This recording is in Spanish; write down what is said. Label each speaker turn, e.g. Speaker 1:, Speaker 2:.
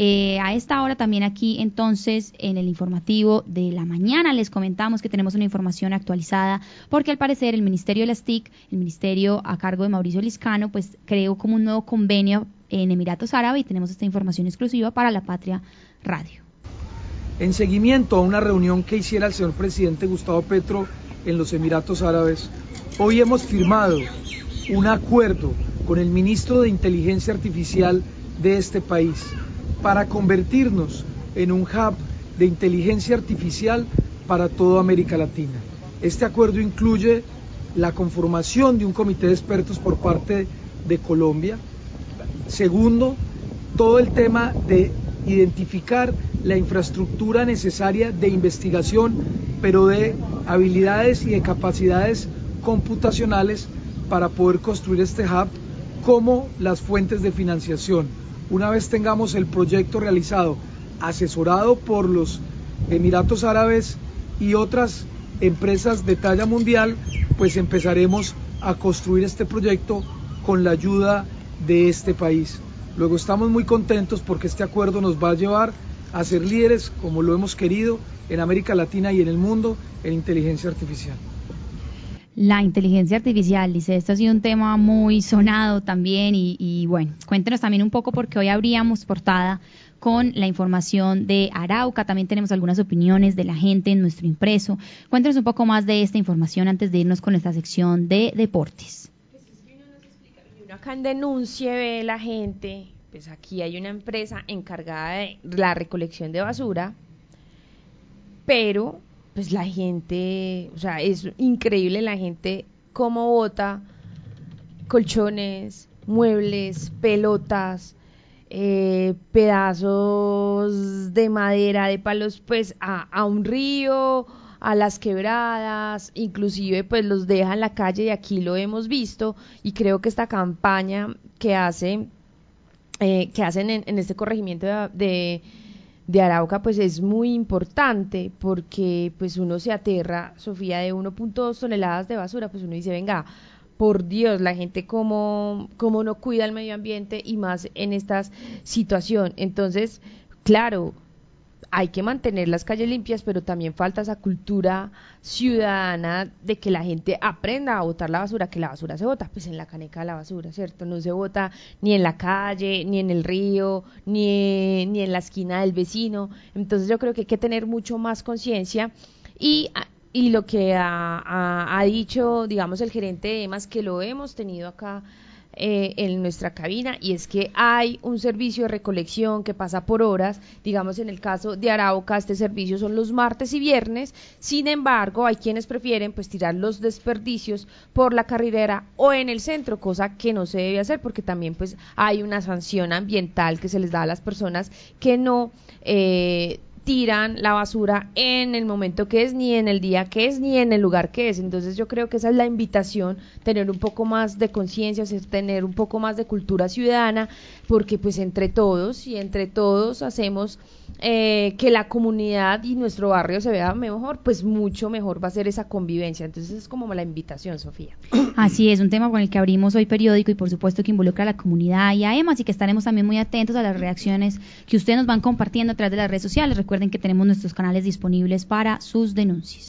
Speaker 1: Eh, a esta hora también aquí entonces en el informativo de la mañana les comentamos que tenemos una información actualizada porque al parecer el Ministerio de las TIC, el ministerio a cargo de Mauricio Liscano, pues creó como un nuevo convenio en Emiratos Árabes y tenemos esta información exclusiva para la Patria Radio.
Speaker 2: En seguimiento a una reunión que hiciera el señor presidente Gustavo Petro en los Emiratos Árabes, hoy hemos firmado un acuerdo con el ministro de Inteligencia Artificial de este país para convertirnos en un hub de inteligencia artificial para toda América Latina. Este acuerdo incluye la conformación de un comité de expertos por parte de Colombia. Segundo, todo el tema de identificar la infraestructura necesaria de investigación, pero de habilidades y de capacidades computacionales para poder construir este hub, como las fuentes de financiación. Una vez tengamos el proyecto realizado, asesorado por los Emiratos Árabes y otras empresas de talla mundial, pues empezaremos a construir este proyecto con la ayuda de este país. Luego estamos muy contentos porque este acuerdo nos va a llevar a ser líderes, como lo hemos querido, en América Latina y en el mundo en inteligencia artificial.
Speaker 1: La inteligencia artificial, dice, esto ha sido un tema muy sonado también y, bueno, cuéntenos también un poco porque hoy abríamos portada con la información de Arauca. También tenemos algunas opiniones de la gente en nuestro impreso. Cuéntenos un poco más de esta información antes de irnos con esta sección de deportes.
Speaker 3: Uno acá en denuncie ve la gente, pues aquí hay una empresa encargada de la recolección de basura, pero pues la gente, o sea, es increíble la gente cómo bota colchones, muebles, pelotas, eh, pedazos de madera, de palos, pues a, a, un río, a las quebradas, inclusive pues los deja en la calle y aquí lo hemos visto y creo que esta campaña que hace eh, que hacen en, en, este corregimiento de, de, Arauca pues es muy importante porque pues uno se aterra, Sofía, de 1.2 toneladas de basura, pues uno dice, venga, por Dios, la gente cómo, cómo no cuida el medio ambiente y más en esta situación. Entonces, claro, hay que mantener las calles limpias, pero también falta esa cultura ciudadana de que la gente aprenda a botar la basura, que la basura se bota, pues en la caneca de la basura, ¿cierto? No se bota ni en la calle, ni en el río, ni, ni en la esquina del vecino. Entonces yo creo que hay que tener mucho más conciencia y y lo que ha, ha, ha, dicho, digamos, el gerente de EMAS, que lo hemos tenido acá eh, en nuestra cabina, y es que hay un servicio de recolección que pasa por horas, digamos, en el caso de Arauca, este servicio son los martes y viernes, sin embargo, hay quienes prefieren pues tirar los desperdicios por la carrilera o en el centro, cosa que no se debe hacer porque también pues hay una sanción ambiental que se les da a las personas que no eh, tiran la basura en el momento que es, ni en el día que es, ni en el lugar que es. Entonces yo creo que esa es la invitación, tener un poco más de conciencia, tener un poco más de cultura ciudadana, porque pues entre todos y entre todos hacemos eh, que la comunidad y nuestro barrio se vea mejor, pues mucho mejor va a ser esa convivencia. Entonces es como la invitación, Sofía.
Speaker 1: Así es, un tema con el que abrimos hoy periódico y por supuesto que involucra a la comunidad y a EMA, así que estaremos también muy atentos a las reacciones que ustedes nos van compartiendo a través de las redes sociales. Recuerden que tenemos nuestros canales disponibles para sus denuncias.